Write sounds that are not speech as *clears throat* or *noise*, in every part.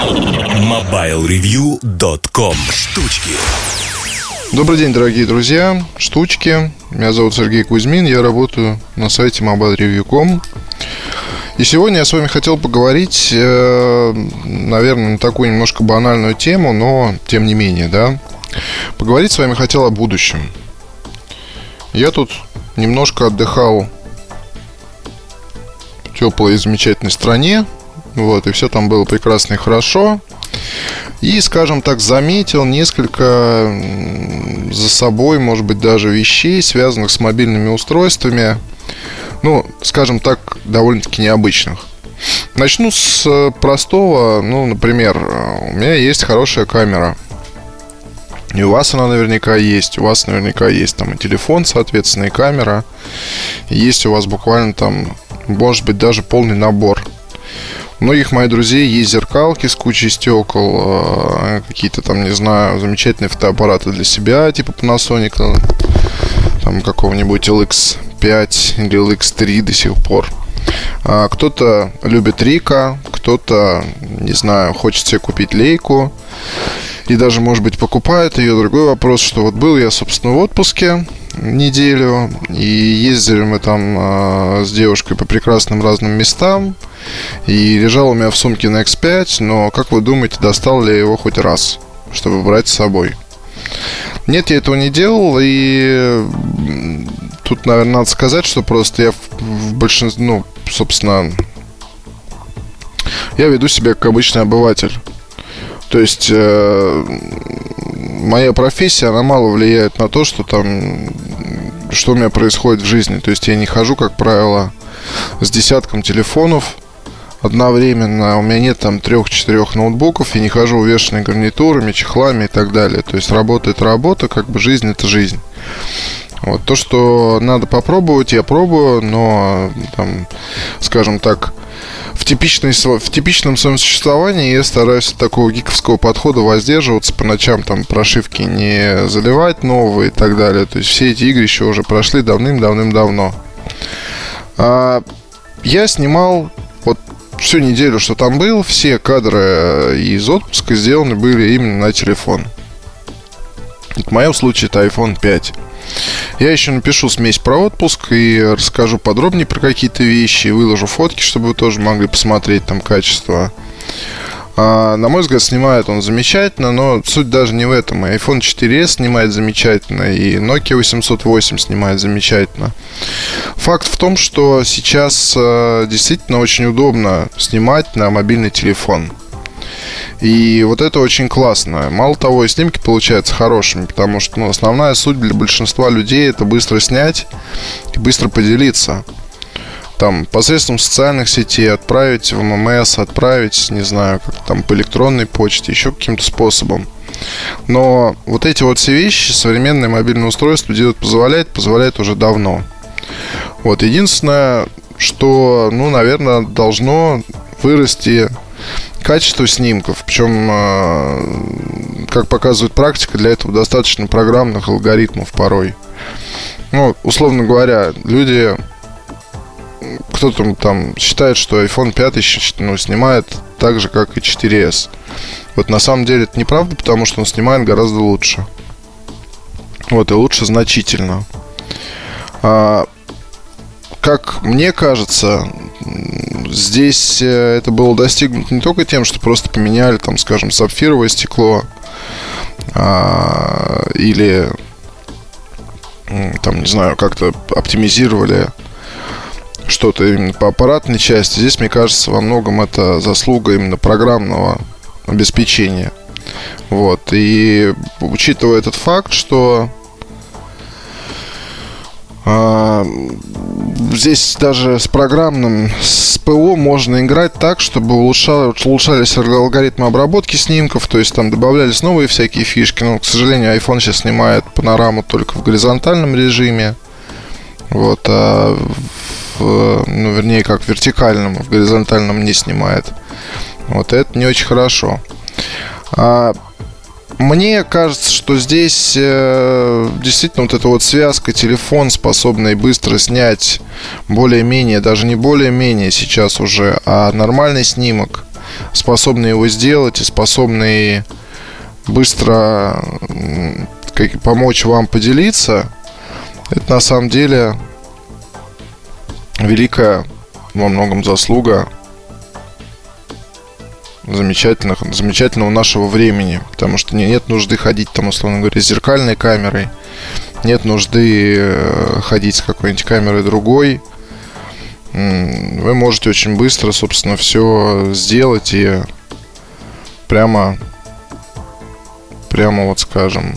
MobileReview.com Штучки Добрый день, дорогие друзья, штучки. Меня зовут Сергей Кузьмин, я работаю на сайте mobilereview.com. И сегодня я с вами хотел поговорить, э, наверное, на такую немножко банальную тему, но тем не менее, да. Поговорить с вами хотел о будущем. Я тут немножко отдыхал в теплой и замечательной стране, вот, и все там было прекрасно и хорошо. И, скажем так, заметил несколько за собой, может быть, даже вещей, связанных с мобильными устройствами, ну, скажем так, довольно-таки необычных. Начну с простого, ну, например, у меня есть хорошая камера. И у вас она наверняка есть, у вас наверняка есть там и телефон, соответственно, и камера. Есть у вас буквально там, может быть, даже полный набор у многих моих друзей есть зеркалки с кучей стекол, а, какие-то там, не знаю, замечательные фотоаппараты для себя, типа Panasonic, там какого-нибудь LX5 или LX3 до сих пор. А кто-то любит Рика, кто-то, не знаю, хочет себе купить лейку и даже, может быть, покупает ее. Другой вопрос, что вот был я, собственно, в отпуске, неделю. И ездили мы там э, с девушкой по прекрасным разным местам. И лежал у меня в сумке на X5, но, как вы думаете, достал ли я его хоть раз, чтобы брать с собой? Нет, я этого не делал, и тут, наверное, надо сказать, что просто я в, большинстве, ну, собственно, я веду себя как обычный обыватель. То есть э, моя профессия, она мало влияет на то, что там, что у меня происходит в жизни. То есть я не хожу, как правило, с десятком телефонов одновременно. У меня нет там трех-четырех ноутбуков, я не хожу увешанный гарнитурами, чехлами и так далее. То есть работа это работа, как бы жизнь это жизнь. Вот то, что надо попробовать, я пробую, но там, скажем так, в, типичной, в типичном своем существовании я стараюсь от такого гиковского подхода воздерживаться, по ночам там прошивки не заливать новые и так далее. То есть все эти игры еще уже прошли давным-давным-давно. А, я снимал всю неделю, что там был, все кадры из отпуска сделаны были именно на телефон. В моем случае это iPhone 5. Я еще напишу смесь про отпуск и расскажу подробнее про какие-то вещи, выложу фотки, чтобы вы тоже могли посмотреть там качество. А, на мой взгляд, снимает он замечательно, но суть даже не в этом. iPhone 4s снимает замечательно, и Nokia 808 снимает замечательно. Факт в том, что сейчас э, действительно очень удобно снимать на мобильный телефон. И вот это очень классно. Мало того, и снимки получаются хорошими, потому что ну, основная суть для большинства людей это быстро снять и быстро поделиться. Там посредством социальных сетей отправить в ММС, отправить, не знаю, как там по электронной почте, еще каким-то способом. Но вот эти вот все вещи современное мобильное устройство делать позволяет, позволяет уже давно. Вот единственное, что, ну, наверное, должно вырасти качество снимков. Причем, а, как показывает практика, для этого достаточно программных алгоритмов порой. Ну, условно говоря, люди кто-то там считает, что iPhone 5 ну, снимает так же, как и 4S. Вот на самом деле это неправда, потому что он снимает гораздо лучше. Вот, и лучше значительно. А, как мне кажется, здесь э, это было достигнуто не только тем, что просто поменяли, там, скажем, сапфировое стекло а, или там, не знаю, как-то оптимизировали что-то именно по аппаратной части. Здесь, мне кажется, во многом это заслуга именно программного обеспечения. Вот. И учитывая этот факт, что а, здесь даже с программным, с ПО можно играть так, чтобы улучшались, улучшались алгоритмы обработки снимков, то есть там добавлялись новые всякие фишки. Но, к сожалению, iPhone сейчас снимает панораму только в горизонтальном режиме. Вот, а ну, вернее, как в вертикальном, в горизонтальном не снимает. Вот это не очень хорошо. А мне кажется, что здесь э, действительно вот эта вот связка, телефон, способный быстро снять более-менее, даже не более-менее сейчас уже, а нормальный снимок способные его сделать и способные быстро как, помочь вам поделиться, это на самом деле великая во многом заслуга замечательных, замечательного нашего времени. Потому что нет нужды ходить там, условно говоря, с зеркальной камерой. Нет нужды э, ходить с какой-нибудь камерой другой. Вы можете очень быстро, собственно, все сделать и прямо, прямо вот скажем,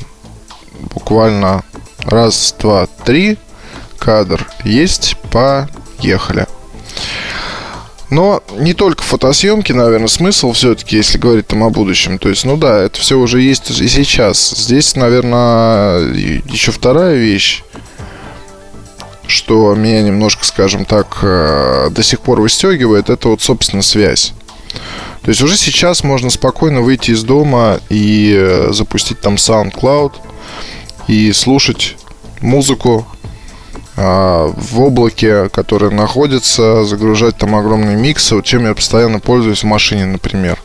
буквально раз, два, три кадр есть, поехали. Но не только фотосъемки, наверное, смысл все-таки, если говорить там о будущем. То есть, ну да, это все уже есть и сейчас. Здесь, наверное, еще вторая вещь, что меня немножко, скажем так, э, до сих пор выстегивает, это вот, собственно, связь. То есть уже сейчас можно спокойно выйти из дома и э, запустить там SoundCloud и слушать музыку в облаке, которое находится, загружать там огромные миксы, вот чем я постоянно пользуюсь в машине, например.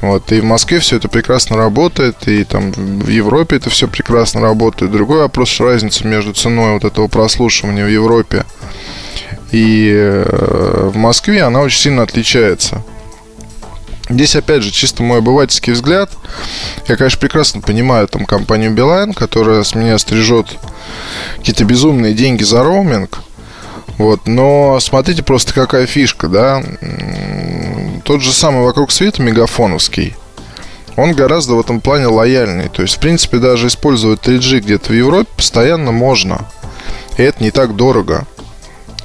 Вот, и в Москве все это прекрасно работает, и там в Европе это все прекрасно работает. Другой вопрос, разница между ценой вот этого прослушивания в Европе и э, в Москве, она очень сильно отличается. Здесь, опять же, чисто мой обывательский взгляд. Я, конечно, прекрасно понимаю там компанию Билайн, которая с меня стрижет какие-то безумные деньги за роуминг. Вот, но смотрите просто какая фишка, да. Тот же самый вокруг света мегафоновский, он гораздо в этом плане лояльный. То есть, в принципе, даже использовать 3G где-то в Европе постоянно можно. И это не так дорого.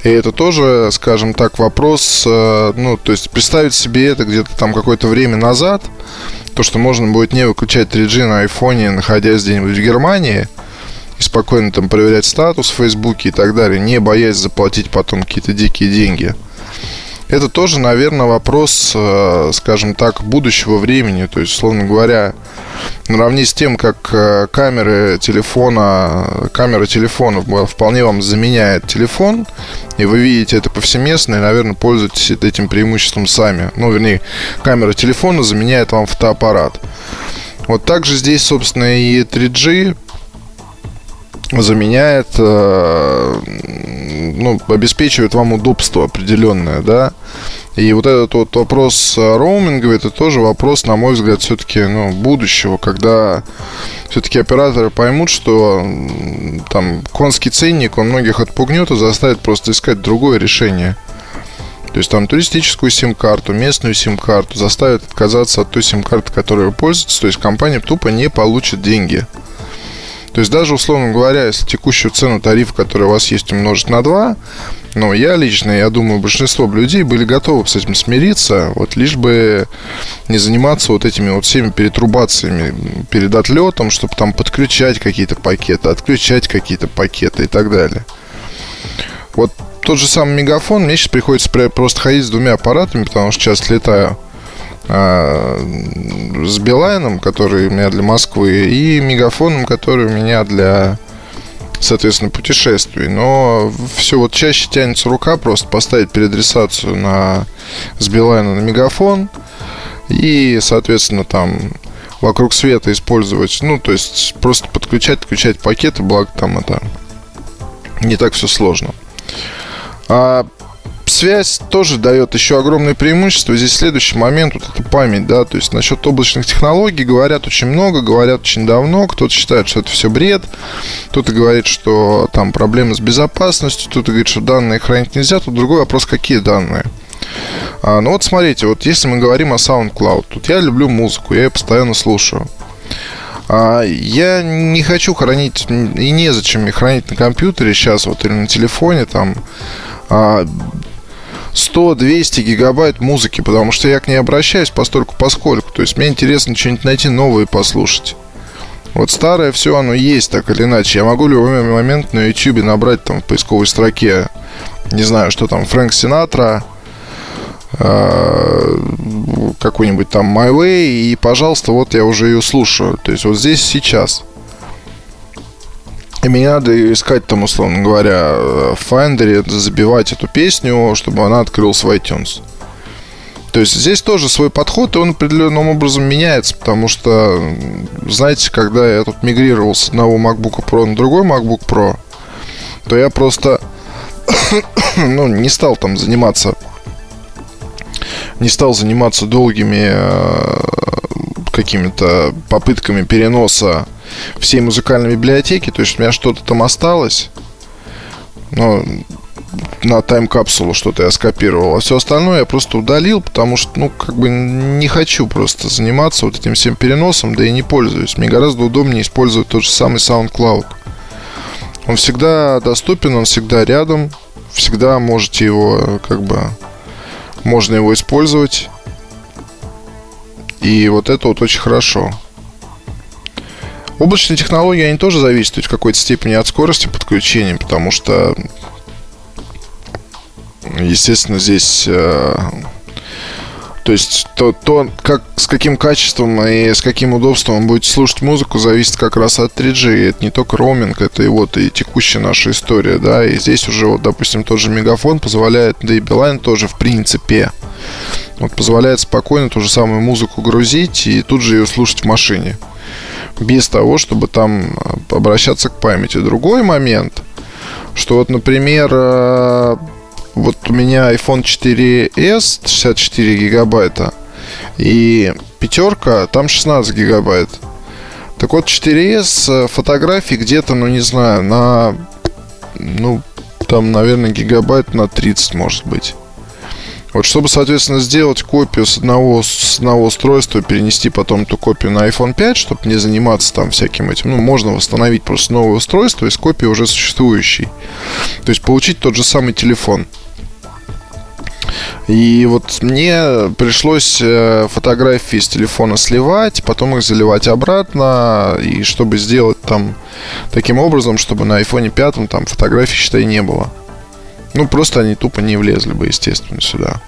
И это тоже, скажем так, вопрос, э, ну, то есть представить себе это где-то там какое-то время назад, то, что можно будет не выключать 3G на айфоне, находясь где-нибудь в Германии, и спокойно там проверять статус в Фейсбуке и так далее, не боясь заплатить потом какие-то дикие деньги – это тоже, наверное, вопрос, э, скажем так, будущего времени. То есть, условно говоря, наравне с тем, как э, камеры телефона, камера телефона вполне вам заменяет телефон, и вы видите это повсеместно, и, наверное, пользуетесь этим преимуществом сами. Ну, вернее, камера телефона заменяет вам фотоаппарат. Вот также здесь, собственно, и 3G заменяет, э, ну, обеспечивает вам удобство определенное, да. И вот этот вот вопрос роуминга, это тоже вопрос, на мой взгляд, все-таки, ну, будущего, когда все-таки операторы поймут, что там конский ценник, он многих отпугнет и заставит просто искать другое решение. То есть там туристическую сим-карту, местную сим-карту заставят отказаться от той сим-карты, которой вы пользуетесь. То есть компания тупо не получит деньги. То есть даже, условно говоря, если текущую цену тарифа, который у вас есть, умножить на 2, ну, я лично, я думаю, большинство людей были готовы с этим смириться, вот лишь бы не заниматься вот этими вот всеми перетрубациями перед отлетом, чтобы там подключать какие-то пакеты, отключать какие-то пакеты и так далее. Вот тот же самый мегафон, мне сейчас приходится просто ходить с двумя аппаратами, потому что сейчас летаю с Билайном, который у меня для Москвы, и Мегафоном, который у меня для, соответственно, путешествий. Но все вот чаще тянется рука просто поставить переадресацию на, с Билайна на Мегафон и, соответственно, там вокруг света использовать, ну, то есть просто подключать, включать пакеты, благо там это не так все сложно. А связь тоже дает еще огромное преимущество. Здесь следующий момент, вот это память, да, то есть насчет облачных технологий говорят очень много, говорят очень давно, кто-то считает, что это все бред, кто-то говорит, что там проблемы с безопасностью, кто-то говорит, что данные хранить нельзя, тут другой вопрос, какие данные. А, ну вот смотрите, вот если мы говорим о SoundCloud, тут я люблю музыку, я ее постоянно слушаю. А, я не хочу хранить, и незачем мне хранить на компьютере сейчас вот или на телефоне там а, 100-200 гигабайт музыки, потому что я к ней обращаюсь постольку поскольку. То есть мне интересно что-нибудь найти новое и послушать. Вот старое все оно есть, так или иначе. Я могу в любой момент на YouTube набрать там в поисковой строке, не знаю, что там, Фрэнк Синатра, э, какой-нибудь там My Way, и, пожалуйста, вот я уже ее слушаю. То есть вот здесь сейчас. И мне надо искать там, условно говоря, в Finder, забивать эту песню, чтобы она открылась в iTunes. То есть здесь тоже свой подход, и он определенным образом меняется, потому что, знаете, когда я тут мигрировал с одного MacBook Pro на другой MacBook Pro, то я просто *coughs* ну, не стал там заниматься не стал заниматься долгими э, какими-то попытками переноса всей музыкальной библиотеки. То есть у меня что-то там осталось. Но на тайм-капсулу что-то я скопировал. А все остальное я просто удалил, потому что, ну, как бы не хочу просто заниматься вот этим всем переносом, да и не пользуюсь. Мне гораздо удобнее использовать тот же самый SoundCloud. Он всегда доступен, он всегда рядом. Всегда можете его, как бы, можно его использовать. И вот это вот очень хорошо. Облачные технологии, они тоже зависят в какой-то степени от скорости подключения, потому что, естественно, здесь э, то есть то, то как, с каким качеством и с каким удобством вы будете слушать музыку, зависит как раз от 3G. Это не только роуминг, это и вот и текущая наша история, да. И здесь уже, вот, допустим, тот же Мегафон позволяет, да и Билайн тоже, в принципе, вот позволяет спокойно ту же самую музыку грузить и тут же ее слушать в машине. Без того, чтобы там обращаться к памяти. Другой момент, что вот, например, э, вот у меня iPhone 4s 64 гигабайта и пятерка, там 16 гигабайт. Так вот, 4s э, фотографий где-то, ну не знаю, на, ну, там, наверное, гигабайт на 30, может быть. Вот чтобы, соответственно, сделать копию с одного, с одного устройства перенести потом эту копию на iPhone 5, чтобы не заниматься там всяким этим, ну, можно восстановить просто новое устройство из копии уже существующей. То есть получить тот же самый телефон. И вот мне пришлось э, фотографии с телефона сливать, потом их заливать обратно, и чтобы сделать там таким образом, чтобы на iPhone 5 там фотографий, считай, не было. Ну, просто они тупо не влезли бы, естественно, сюда.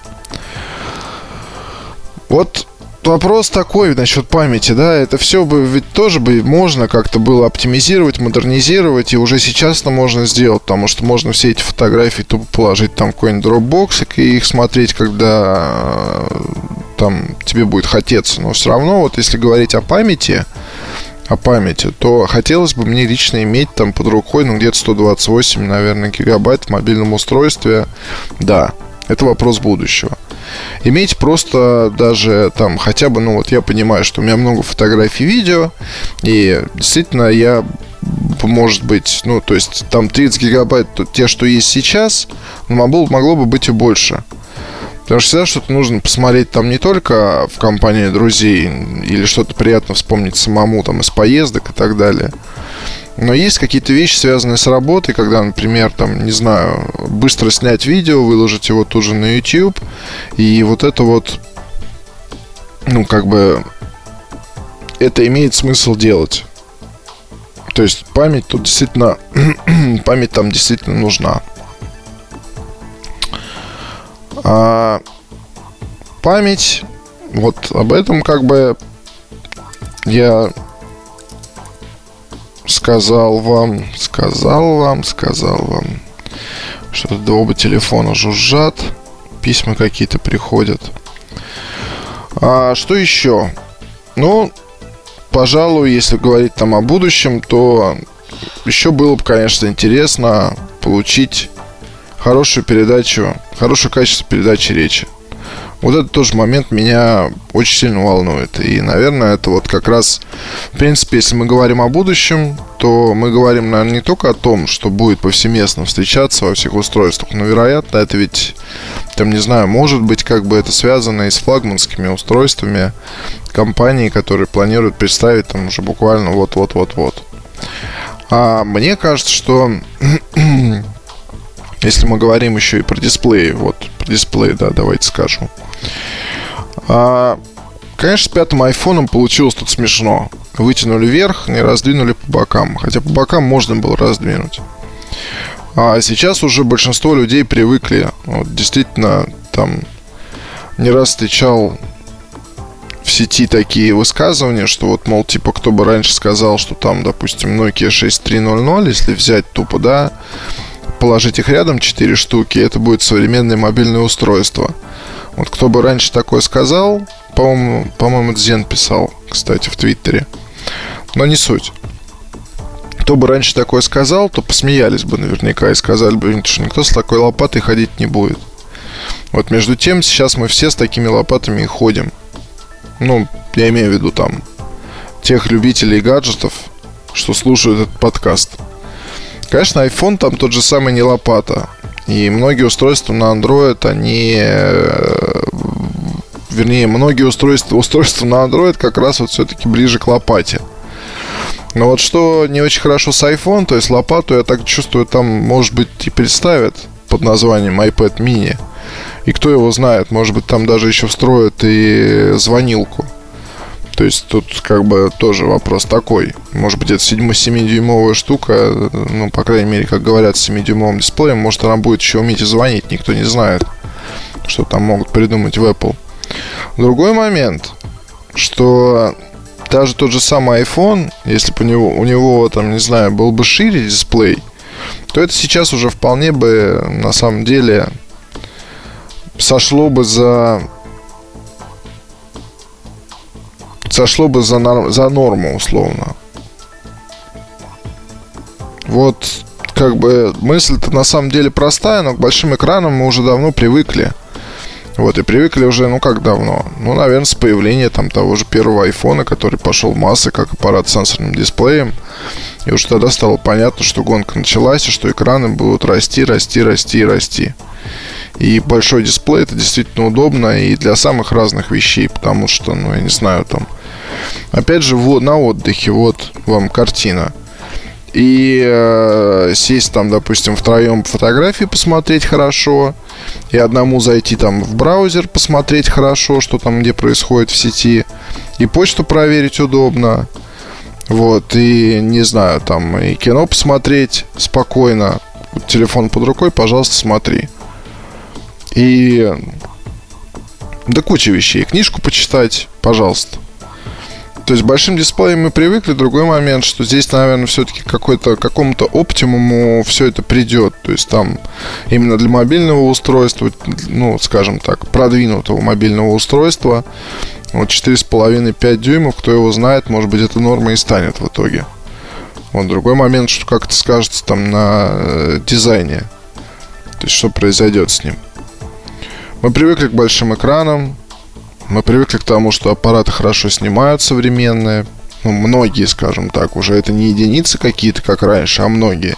Вот вопрос такой насчет памяти, да, это все бы ведь тоже бы можно как-то было оптимизировать, модернизировать, и уже сейчас это можно сделать, потому что можно все эти фотографии тупо положить там в какой-нибудь Dropbox и их смотреть, когда э, там тебе будет хотеться. Но все равно, вот если говорить о памяти, о памяти, то хотелось бы мне лично иметь там под рукой, ну, где-то 128, наверное, гигабайт в мобильном устройстве. Да, это вопрос будущего. Иметь просто даже там хотя бы, ну вот я понимаю, что у меня много фотографий, видео, и действительно я может быть, ну, то есть там 30 гигабайт, то, те, что есть сейчас, могло, могло бы быть и больше. Потому что всегда что-то нужно посмотреть там не только в компании друзей или что-то приятно вспомнить самому там из поездок и так далее. Но есть какие-то вещи, связанные с работой, когда, например, там, не знаю, быстро снять видео, выложить его тут же на YouTube, и вот это вот, ну, как бы, это имеет смысл делать. То есть память тут действительно, *clears throat* память там действительно нужна. А память, вот об этом как бы я сказал вам, сказал вам, сказал вам, что до оба телефона жужжат, письма какие-то приходят. А что еще? Ну, пожалуй, если говорить там о будущем, то еще было бы, конечно, интересно получить хорошую передачу, хорошее качество передачи речи. Вот этот тоже момент меня очень сильно волнует. И, наверное, это вот как раз, в принципе, если мы говорим о будущем, то мы говорим, наверное, не только о том, что будет повсеместно встречаться во всех устройствах, но, вероятно, это ведь, там, не знаю, может быть, как бы это связано и с флагманскими устройствами компании, которые планируют представить там уже буквально вот-вот-вот-вот. А мне кажется, что *clears throat* если мы говорим еще и про дисплей, вот, про дисплей, да, давайте скажу. А, конечно, с пятым айфоном получилось тут смешно. Вытянули вверх, не раздвинули по бокам. Хотя по бокам можно было раздвинуть. А сейчас уже большинство людей привыкли. Вот, действительно, там не раз встречал в сети такие высказывания, что вот, мол, типа, кто бы раньше сказал, что там, допустим, Nokia 6300, если взять тупо, да, положить их рядом, 4 штуки, это будет современное мобильное устройство. Вот кто бы раньше такое сказал, по-моему, по-моему, Дзен писал, кстати, в Твиттере. Но не суть. Кто бы раньше такое сказал, то посмеялись бы наверняка и сказали бы, что никто с такой лопатой ходить не будет. Вот между тем, сейчас мы все с такими лопатами и ходим. Ну, я имею в виду там тех любителей гаджетов, что слушают этот подкаст. Конечно, iPhone там тот же самый не лопата. И многие устройства на Android, они... Э, вернее, многие устройства, устройства на Android как раз вот все-таки ближе к лопате. Но вот что не очень хорошо с iPhone, то есть лопату, я так чувствую, там, может быть, и представят под названием iPad mini. И кто его знает, может быть, там даже еще встроят и звонилку. То есть тут как бы тоже вопрос такой. Может быть, это 7-дюймовая штука, ну, по крайней мере, как говорят, с 7-дюймовым дисплеем, может, она будет еще уметь и звонить, никто не знает, что там могут придумать в Apple. Другой момент, что даже тот же самый iPhone, если бы у него, у него там, не знаю, был бы шире дисплей, то это сейчас уже вполне бы на самом деле сошло бы за сошло бы за, норм, за норму, условно. Вот, как бы, мысль-то на самом деле простая, но к большим экранам мы уже давно привыкли. Вот, и привыкли уже, ну как давно? Ну, наверное, с появления там того же первого айфона, который пошел в массы, как аппарат с сенсорным дисплеем. И уже тогда стало понятно, что гонка началась, и что экраны будут расти, расти, расти и расти. И большой дисплей это действительно удобно и для самых разных вещей, потому что, ну, я не знаю, там, опять же, вот на отдыхе, вот вам картина. И э, сесть там, допустим, втроем фотографии посмотреть хорошо, и одному зайти там в браузер посмотреть хорошо, что там где происходит в сети, и почту проверить удобно. Вот, и не знаю, там и кино посмотреть спокойно. Телефон под рукой, пожалуйста, смотри. И да куча вещей. Книжку почитать, пожалуйста. То есть большим дисплеем мы привыкли. Другой момент, что здесь, наверное, все-таки какой-то какому-то оптимуму все это придет. То есть там именно для мобильного устройства, ну, скажем так, продвинутого мобильного устройства, вот 4,5-5 дюймов, кто его знает, может быть, это норма и станет в итоге. Вот другой момент, что как это скажется там на э, дизайне. То есть, что произойдет с ним. Мы привыкли к большим экранам, мы привыкли к тому, что аппараты хорошо снимают современные. Ну, многие, скажем так, уже это не единицы какие-то, как раньше, а многие.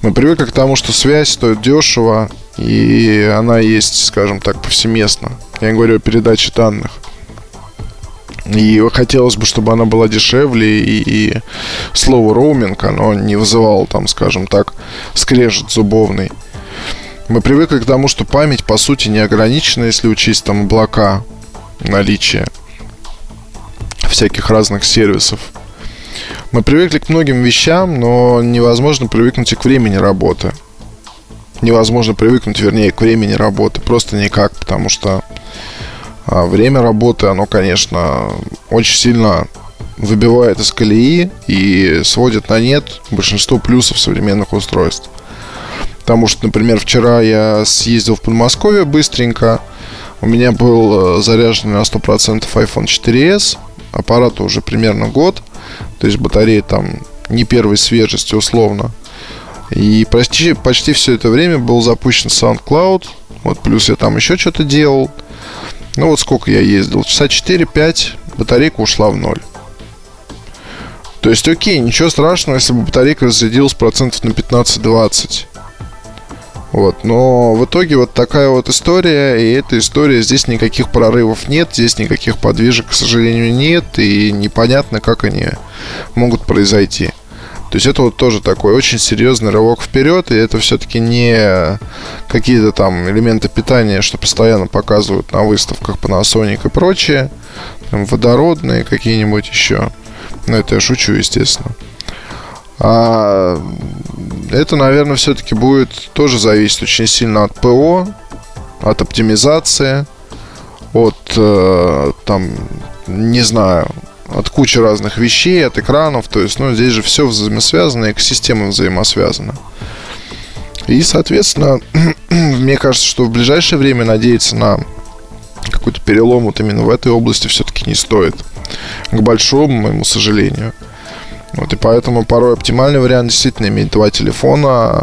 Мы привыкли к тому, что связь стоит дешево, и она есть, скажем так, повсеместно. Я говорю о передаче данных. И хотелось бы, чтобы она была дешевле, и, и слово роуминг, оно не вызывало там, скажем так, скрежет зубовный. Мы привыкли к тому, что память, по сути, не ограничена, если учесть там облака, наличие всяких разных сервисов. Мы привыкли к многим вещам, но невозможно привыкнуть и к времени работы. Невозможно привыкнуть, вернее, к времени работы. Просто никак, потому что а, время работы, оно, конечно, очень сильно выбивает из колеи и сводит на нет большинство плюсов современных устройств. Потому что, например, вчера я съездил в Подмосковье быстренько. У меня был э, заряжен на 100% iPhone 4s. Аппарату уже примерно год. То есть батарея там не первой свежести условно. И почти, почти все это время был запущен SoundCloud. Вот плюс я там еще что-то делал. Ну вот сколько я ездил. Часа 4-5 батарейка ушла в ноль. То есть, окей, ничего страшного, если бы батарейка разрядилась процентов на 15-20. Вот, но в итоге вот такая вот история, и эта история, здесь никаких прорывов нет, здесь никаких подвижек, к сожалению, нет, и непонятно, как они могут произойти. То есть это вот тоже такой очень серьезный рывок вперед, и это все-таки не какие-то там элементы питания, что постоянно показывают на выставках Panasonic и прочее, там водородные какие-нибудь еще. Но это я шучу, естественно. А это, наверное, все-таки будет тоже зависеть очень сильно от ПО, от оптимизации, от э, там, не знаю, от кучи разных вещей, от экранов. То есть, ну, здесь же все взаимосвязано, экосистема взаимосвязана. И, соответственно, *clears throat* мне кажется, что в ближайшее время надеяться на какой-то перелом вот именно в этой области все-таки не стоит. К большому моему сожалению. Вот, и поэтому порой оптимальный вариант действительно иметь два телефона,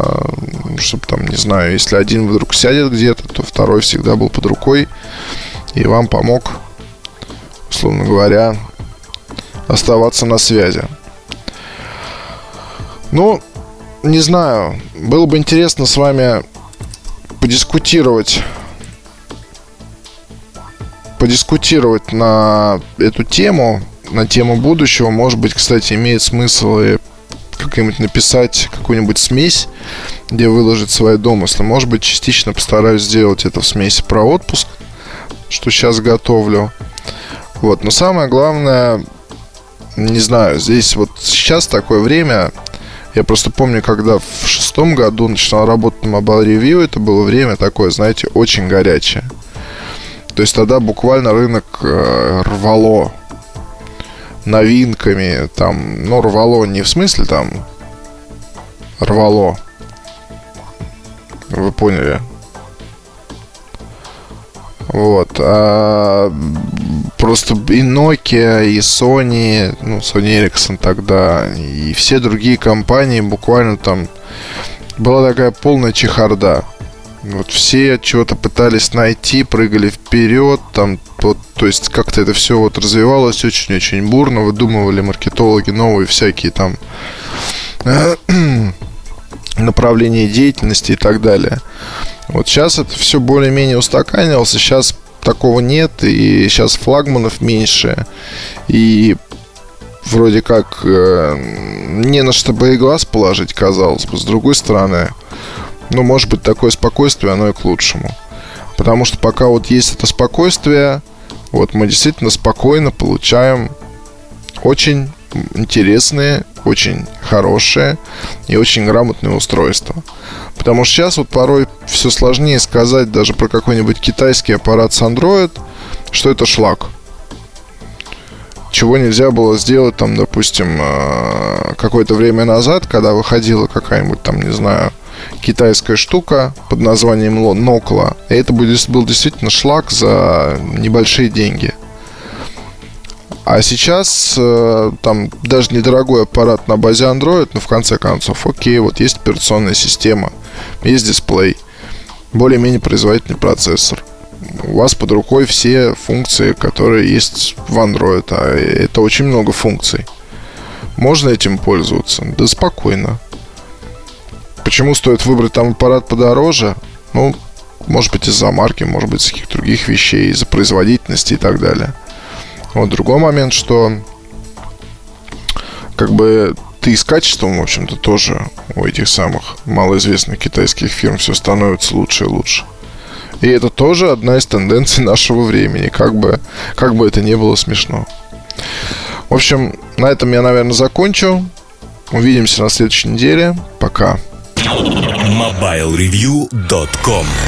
чтобы там, не знаю, если один вдруг сядет где-то, то второй всегда был под рукой и вам помог, условно говоря, оставаться на связи. Ну, не знаю, было бы интересно с вами подискутировать подискутировать на эту тему, на тему будущего. Может быть, кстати, имеет смысл и как-нибудь написать какую-нибудь смесь, где выложить свои домыслы. Может быть, частично постараюсь сделать это в смеси про отпуск, что сейчас готовлю. Вот, но самое главное, не знаю, здесь вот сейчас такое время, я просто помню, когда в шестом году начинал работать на Mobile Review, это было время такое, знаете, очень горячее. То есть тогда буквально рынок э, рвало новинками, там, ну, рвало не в смысле там рвало. Вы поняли? Вот. А просто и Nokia, и Sony, ну, Sony Ericsson тогда, и все другие компании буквально там была такая полная чехарда. Вот все чего-то пытались найти, прыгали вперед, там, вот, то есть как-то это все вот развивалось очень-очень бурно, выдумывали маркетологи новые всякие там *clears throat* направления деятельности и так далее. Вот сейчас это все более-менее устаканилось, сейчас такого нет, и сейчас флагманов меньше, и вроде как э, не на что бы и глаз положить, казалось бы. С другой стороны, ну, может быть, такое спокойствие, оно и к лучшему. Потому что пока вот есть это спокойствие, вот мы действительно спокойно получаем очень интересные, очень хорошие и очень грамотные устройства. Потому что сейчас вот порой все сложнее сказать даже про какой-нибудь китайский аппарат с Android, что это шлак. Чего нельзя было сделать там, допустим, э, какое-то время назад, когда выходила какая-нибудь там, не знаю, китайская штука под названием Нокла. И это был, действительно шлак за небольшие деньги. А сейчас э, там даже недорогой аппарат на базе Android, но в конце концов, окей, вот есть операционная система, есть дисплей, более-менее производительный процессор. У вас под рукой все функции, которые есть в Android, а это очень много функций. Можно этим пользоваться? Да спокойно. Почему стоит выбрать там аппарат подороже? Ну, может быть, из-за марки, может быть, из каких-то других вещей, из-за производительности и так далее. Вот другой момент, что как бы ты и с качеством, в общем-то, тоже у этих самых малоизвестных китайских фирм все становится лучше и лучше. И это тоже одна из тенденций *laughs* нашего времени, как бы, как бы это не было смешно. В общем, на этом я, наверное, закончу. Увидимся на следующей неделе. Пока. MobileReview.com